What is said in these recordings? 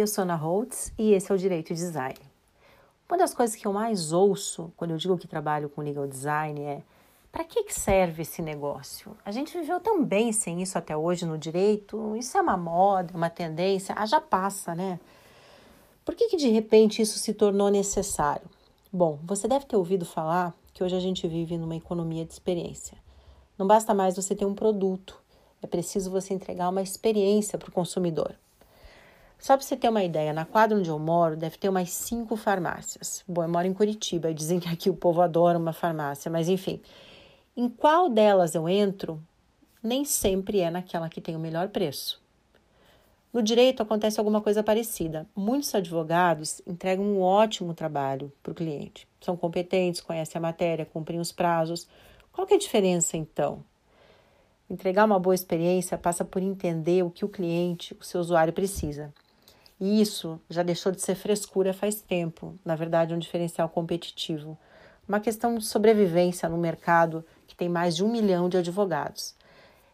Eu sou Ana Holtz e esse é o Direito Design. Uma das coisas que eu mais ouço quando eu digo que trabalho com legal design é para que serve esse negócio? A gente viveu tão bem sem isso até hoje no direito, isso é uma moda, uma tendência, ah, já passa, né? Por que, que de repente isso se tornou necessário? Bom, você deve ter ouvido falar que hoje a gente vive numa economia de experiência. Não basta mais você ter um produto, é preciso você entregar uma experiência para o consumidor. Só para você ter uma ideia, na quadra onde eu moro deve ter umas cinco farmácias. Bom, eu moro em Curitiba e dizem que aqui o povo adora uma farmácia, mas enfim. Em qual delas eu entro, nem sempre é naquela que tem o melhor preço. No direito acontece alguma coisa parecida. Muitos advogados entregam um ótimo trabalho para o cliente. São competentes, conhecem a matéria, cumprem os prazos. Qual que é a diferença então? Entregar uma boa experiência passa por entender o que o cliente, o seu usuário precisa. E isso já deixou de ser frescura faz tempo, na verdade, é um diferencial competitivo. Uma questão de sobrevivência no mercado que tem mais de um milhão de advogados.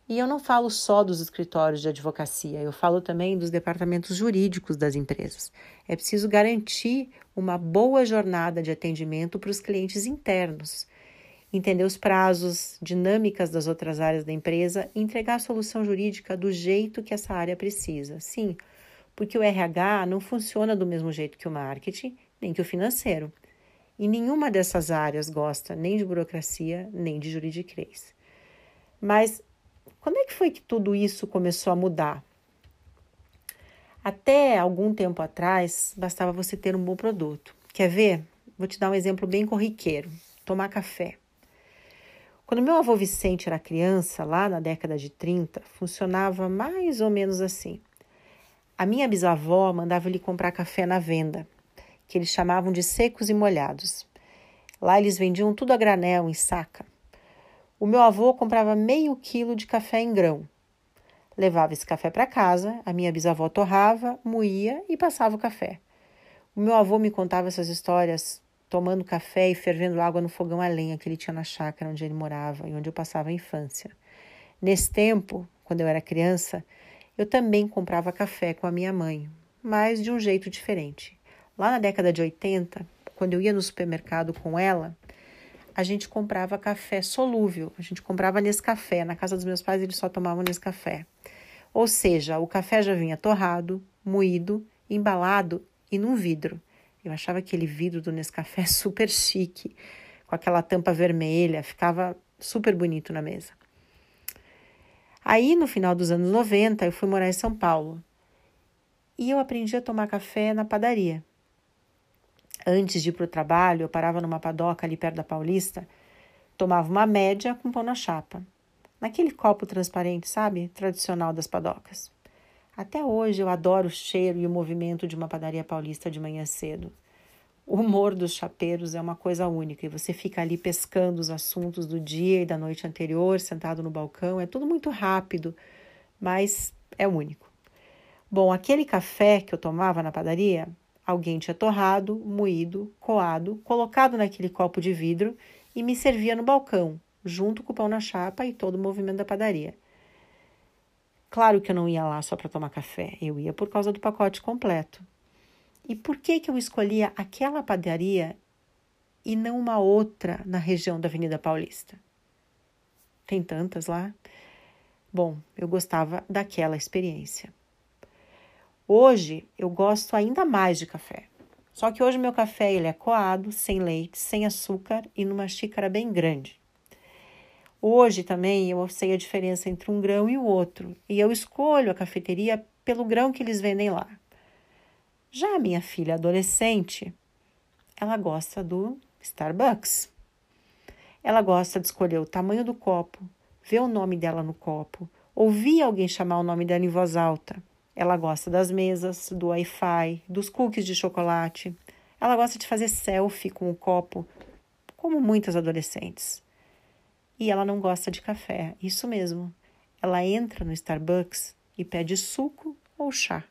E eu não falo só dos escritórios de advocacia, eu falo também dos departamentos jurídicos das empresas. É preciso garantir uma boa jornada de atendimento para os clientes internos, entender os prazos, dinâmicas das outras áreas da empresa e entregar a solução jurídica do jeito que essa área precisa. Sim, porque o RH não funciona do mesmo jeito que o marketing, nem que o financeiro. E nenhuma dessas áreas gosta nem de burocracia, nem de juridiquês. Mas quando é que foi que tudo isso começou a mudar? Até algum tempo atrás, bastava você ter um bom produto. Quer ver? Vou te dar um exemplo bem corriqueiro: tomar café. Quando meu avô Vicente era criança, lá na década de 30, funcionava mais ou menos assim. A minha bisavó mandava ele comprar café na venda, que eles chamavam de secos e molhados. Lá eles vendiam tudo a granel, em saca. O meu avô comprava meio quilo de café em grão. Levava esse café para casa, a minha bisavó torrava, moía e passava o café. O meu avô me contava essas histórias tomando café e fervendo água no fogão a lenha que ele tinha na chácara onde ele morava e onde eu passava a infância. Nesse tempo, quando eu era criança, eu também comprava café com a minha mãe, mas de um jeito diferente. Lá na década de 80, quando eu ia no supermercado com ela, a gente comprava café solúvel, a gente comprava nesse café. Na casa dos meus pais eles só tomavam nesse café. Ou seja, o café já vinha torrado, moído, embalado e num vidro. Eu achava aquele vidro do Nescafé super chique, com aquela tampa vermelha, ficava super bonito na mesa. Aí, no final dos anos 90, eu fui morar em São Paulo e eu aprendi a tomar café na padaria. Antes de ir para o trabalho, eu parava numa padoca ali perto da Paulista, tomava uma média com pão na chapa, naquele copo transparente, sabe? Tradicional das padocas. Até hoje eu adoro o cheiro e o movimento de uma padaria paulista de manhã cedo. O humor dos chapeiros é uma coisa única e você fica ali pescando os assuntos do dia e da noite anterior, sentado no balcão. É tudo muito rápido, mas é único. Bom, aquele café que eu tomava na padaria, alguém tinha torrado, moído, coado, colocado naquele copo de vidro e me servia no balcão, junto com o pão na chapa e todo o movimento da padaria. Claro que eu não ia lá só para tomar café, eu ia por causa do pacote completo. E por que, que eu escolhia aquela padaria e não uma outra na região da Avenida Paulista? Tem tantas lá. Bom, eu gostava daquela experiência. Hoje eu gosto ainda mais de café. Só que hoje meu café ele é coado, sem leite, sem açúcar e numa xícara bem grande. Hoje também eu sei a diferença entre um grão e o outro, e eu escolho a cafeteria pelo grão que eles vendem lá. Já a minha filha adolescente, ela gosta do Starbucks. Ela gosta de escolher o tamanho do copo, ver o nome dela no copo, ouvir alguém chamar o nome dela em voz alta. Ela gosta das mesas, do Wi-Fi, dos cookies de chocolate. Ela gosta de fazer selfie com o copo, como muitas adolescentes. E ela não gosta de café, isso mesmo. Ela entra no Starbucks e pede suco ou chá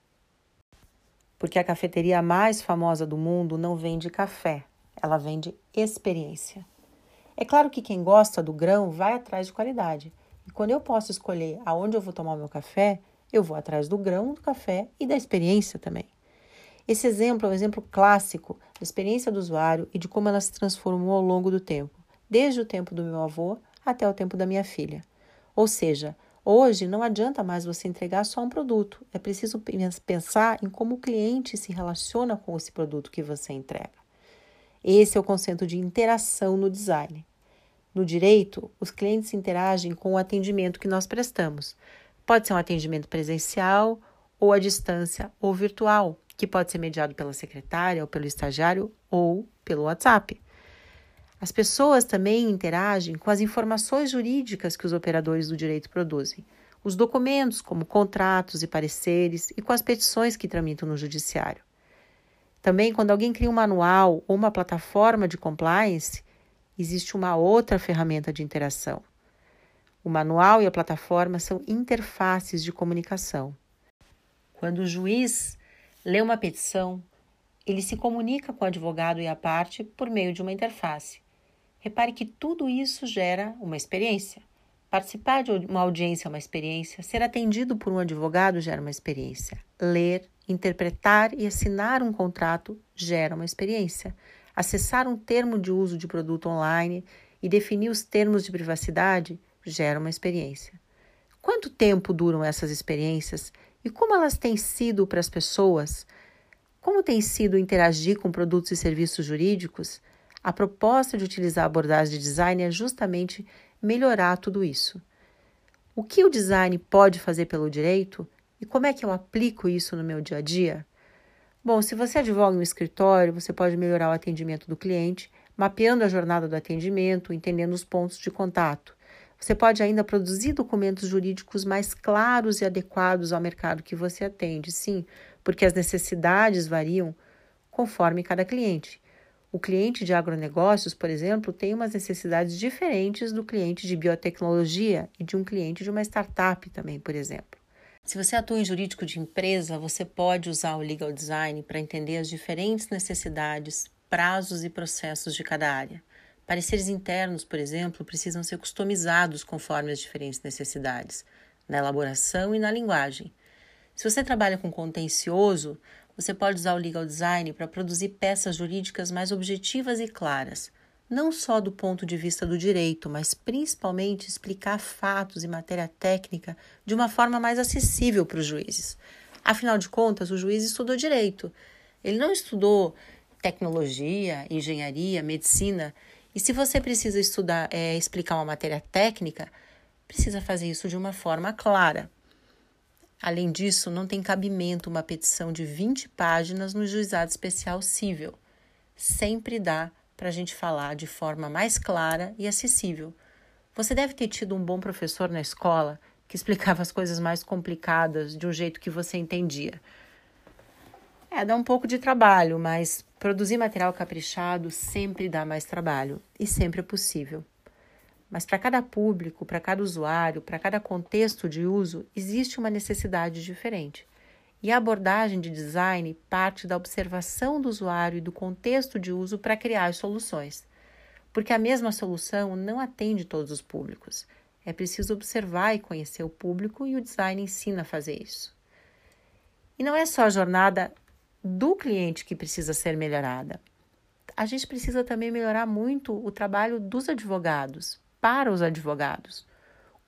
porque a cafeteria mais famosa do mundo não vende café, ela vende experiência. É claro que quem gosta do grão vai atrás de qualidade. E quando eu posso escolher aonde eu vou tomar meu café, eu vou atrás do grão, do café e da experiência também. Esse exemplo é um exemplo clássico da experiência do usuário e de como ela se transformou ao longo do tempo, desde o tempo do meu avô até o tempo da minha filha. Ou seja, hoje não adianta mais você entregar só um produto, é preciso pensar em como o cliente se relaciona com esse produto que você entrega. Esse é o conceito de interação no design. No direito, os clientes interagem com o atendimento que nós prestamos. Pode ser um atendimento presencial, ou à distância, ou virtual, que pode ser mediado pela secretária, ou pelo estagiário, ou pelo WhatsApp. As pessoas também interagem com as informações jurídicas que os operadores do direito produzem, os documentos, como contratos e pareceres, e com as petições que tramitam no judiciário. Também, quando alguém cria um manual ou uma plataforma de compliance, existe uma outra ferramenta de interação. O manual e a plataforma são interfaces de comunicação. Quando o juiz lê uma petição, ele se comunica com o advogado e a parte por meio de uma interface. Repare que tudo isso gera uma experiência. Participar de uma audiência é uma experiência, ser atendido por um advogado gera uma experiência. Ler, interpretar e assinar um contrato gera uma experiência. Acessar um termo de uso de produto online e definir os termos de privacidade gera uma experiência. Quanto tempo duram essas experiências e como elas têm sido para as pessoas? Como tem sido interagir com produtos e serviços jurídicos? A proposta de utilizar a abordagem de design é justamente melhorar tudo isso. O que o design pode fazer pelo direito e como é que eu aplico isso no meu dia a dia? Bom, se você advoga em um escritório, você pode melhorar o atendimento do cliente, mapeando a jornada do atendimento, entendendo os pontos de contato. Você pode ainda produzir documentos jurídicos mais claros e adequados ao mercado que você atende, sim, porque as necessidades variam conforme cada cliente. O cliente de agronegócios, por exemplo, tem umas necessidades diferentes do cliente de biotecnologia e de um cliente de uma startup também, por exemplo. Se você atua em jurídico de empresa, você pode usar o legal design para entender as diferentes necessidades, prazos e processos de cada área. Pareceres internos, por exemplo, precisam ser customizados conforme as diferentes necessidades, na elaboração e na linguagem. Se você trabalha com contencioso, você pode usar o legal design para produzir peças jurídicas mais objetivas e claras, não só do ponto de vista do direito, mas principalmente explicar fatos e matéria técnica de uma forma mais acessível para os juízes. Afinal de contas, o juiz estudou direito. Ele não estudou tecnologia, engenharia, medicina. E se você precisa estudar, é, explicar uma matéria técnica, precisa fazer isso de uma forma clara. Além disso, não tem cabimento uma petição de 20 páginas no juizado especial civil. Sempre dá para a gente falar de forma mais clara e acessível. Você deve ter tido um bom professor na escola que explicava as coisas mais complicadas de um jeito que você entendia. É, dá um pouco de trabalho, mas produzir material caprichado sempre dá mais trabalho e sempre é possível. Mas para cada público, para cada usuário, para cada contexto de uso, existe uma necessidade diferente. E a abordagem de design parte da observação do usuário e do contexto de uso para criar as soluções. Porque a mesma solução não atende todos os públicos. É preciso observar e conhecer o público e o design ensina a fazer isso. E não é só a jornada do cliente que precisa ser melhorada. A gente precisa também melhorar muito o trabalho dos advogados, para os advogados,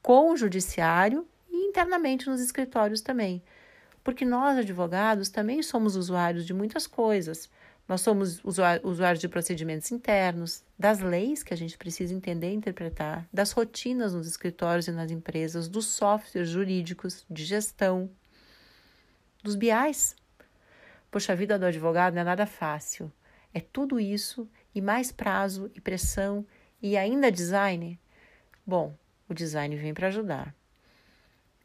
com o judiciário e internamente nos escritórios também. Porque nós, advogados, também somos usuários de muitas coisas. Nós somos usuários de procedimentos internos, das leis que a gente precisa entender e interpretar, das rotinas nos escritórios e nas empresas, dos softwares jurídicos, de gestão, dos BIs, Poxa, a vida do advogado não é nada fácil. É tudo isso e mais prazo e pressão e ainda design? Bom, o design vem para ajudar.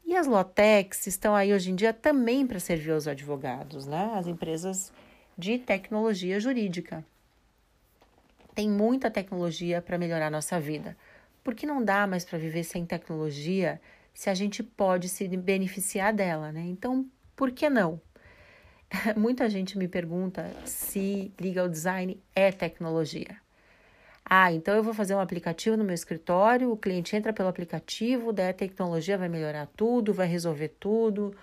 E as Lotex estão aí hoje em dia também para servir aos advogados, né? As empresas de tecnologia jurídica. Tem muita tecnologia para melhorar nossa vida. Porque não dá mais para viver sem tecnologia se a gente pode se beneficiar dela, né? Então, por que não? Muita gente me pergunta se legal design é tecnologia. Ah, então eu vou fazer um aplicativo no meu escritório, o cliente entra pelo aplicativo, daí a tecnologia vai melhorar tudo, vai resolver tudo.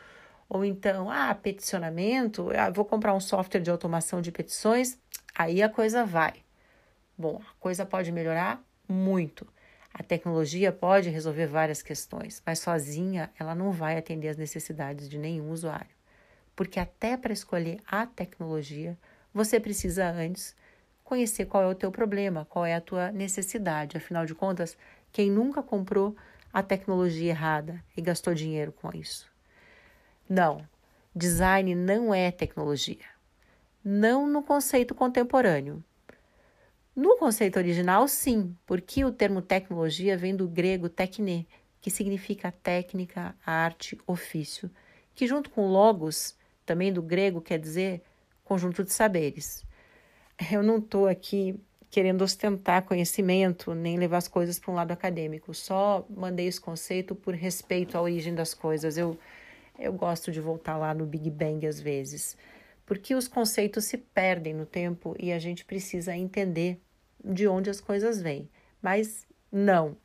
Ou então, ah, peticionamento, ah, vou comprar um software de automação de petições, aí a coisa vai. Bom, a coisa pode melhorar muito. A tecnologia pode resolver várias questões, mas sozinha ela não vai atender às necessidades de nenhum usuário. Porque até para escolher a tecnologia, você precisa antes conhecer qual é o teu problema, qual é a tua necessidade. Afinal de contas, quem nunca comprou a tecnologia errada e gastou dinheiro com isso? Não, design não é tecnologia. Não no conceito contemporâneo. No conceito original, sim, porque o termo tecnologia vem do grego tekne, que significa técnica, arte, ofício, que junto com logos, também do grego, quer dizer conjunto de saberes. Eu não estou aqui querendo ostentar conhecimento, nem levar as coisas para um lado acadêmico, só mandei esse conceito por respeito à origem das coisas. Eu, eu gosto de voltar lá no Big Bang às vezes, porque os conceitos se perdem no tempo e a gente precisa entender de onde as coisas vêm. Mas não,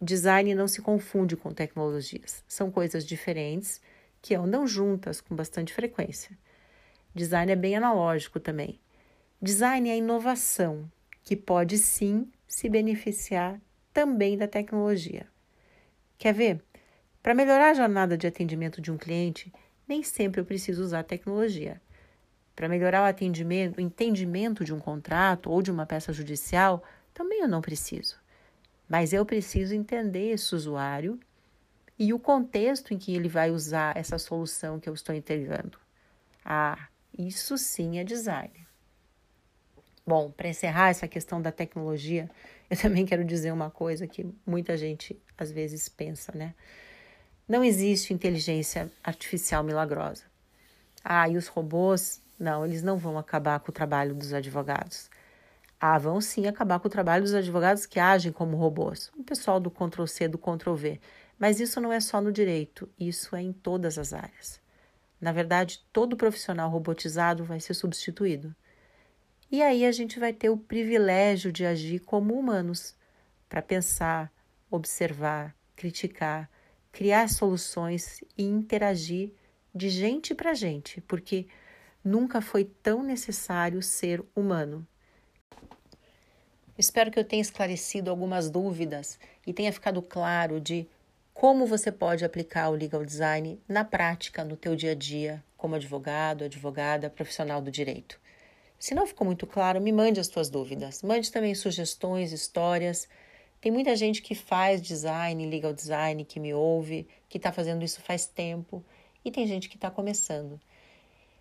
design não se confunde com tecnologias. São coisas diferentes que andam juntas com bastante frequência. Design é bem analógico também. Design é inovação, que pode sim se beneficiar também da tecnologia. Quer ver? Para melhorar a jornada de atendimento de um cliente, nem sempre eu preciso usar tecnologia. Para melhorar o atendimento, o entendimento de um contrato ou de uma peça judicial, também eu não preciso. Mas eu preciso entender esse usuário e o contexto em que ele vai usar essa solução que eu estou integrando. Ah, isso sim é design. Bom, para encerrar essa questão da tecnologia, eu também quero dizer uma coisa que muita gente às vezes pensa, né? Não existe inteligência artificial milagrosa. Ah, e os robôs não, eles não vão acabar com o trabalho dos advogados. Ah, vão sim acabar com o trabalho dos advogados que agem como robôs. O pessoal do Ctrl-C, do Ctrl-V. Mas isso não é só no direito, isso é em todas as áreas. Na verdade, todo profissional robotizado vai ser substituído. E aí a gente vai ter o privilégio de agir como humanos, para pensar, observar, criticar, criar soluções e interagir de gente para gente, porque nunca foi tão necessário ser humano. Espero que eu tenha esclarecido algumas dúvidas e tenha ficado claro de como você pode aplicar o legal design na prática no teu dia a dia como advogado, advogada, profissional do direito. Se não ficou muito claro, me mande as tuas dúvidas. Mande também sugestões, histórias. Tem muita gente que faz design, legal design, que me ouve, que está fazendo isso faz tempo, e tem gente que está começando.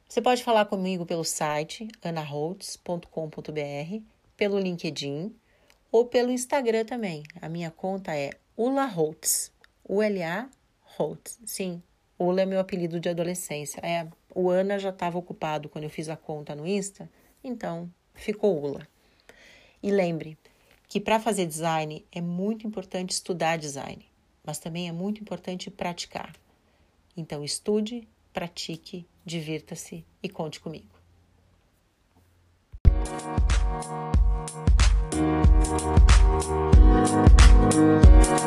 Você pode falar comigo pelo site anaholtz.com.br, pelo LinkedIn ou pelo Instagram também. A minha conta é Ula Holtz, U-L-A Holtz. Sim, Ula é meu apelido de adolescência. É, o Ana já estava ocupado quando eu fiz a conta no Insta, então ficou Ula. E lembre que para fazer design é muito importante estudar design, mas também é muito importante praticar. Então estude, pratique, divirta-se e conte comigo. Música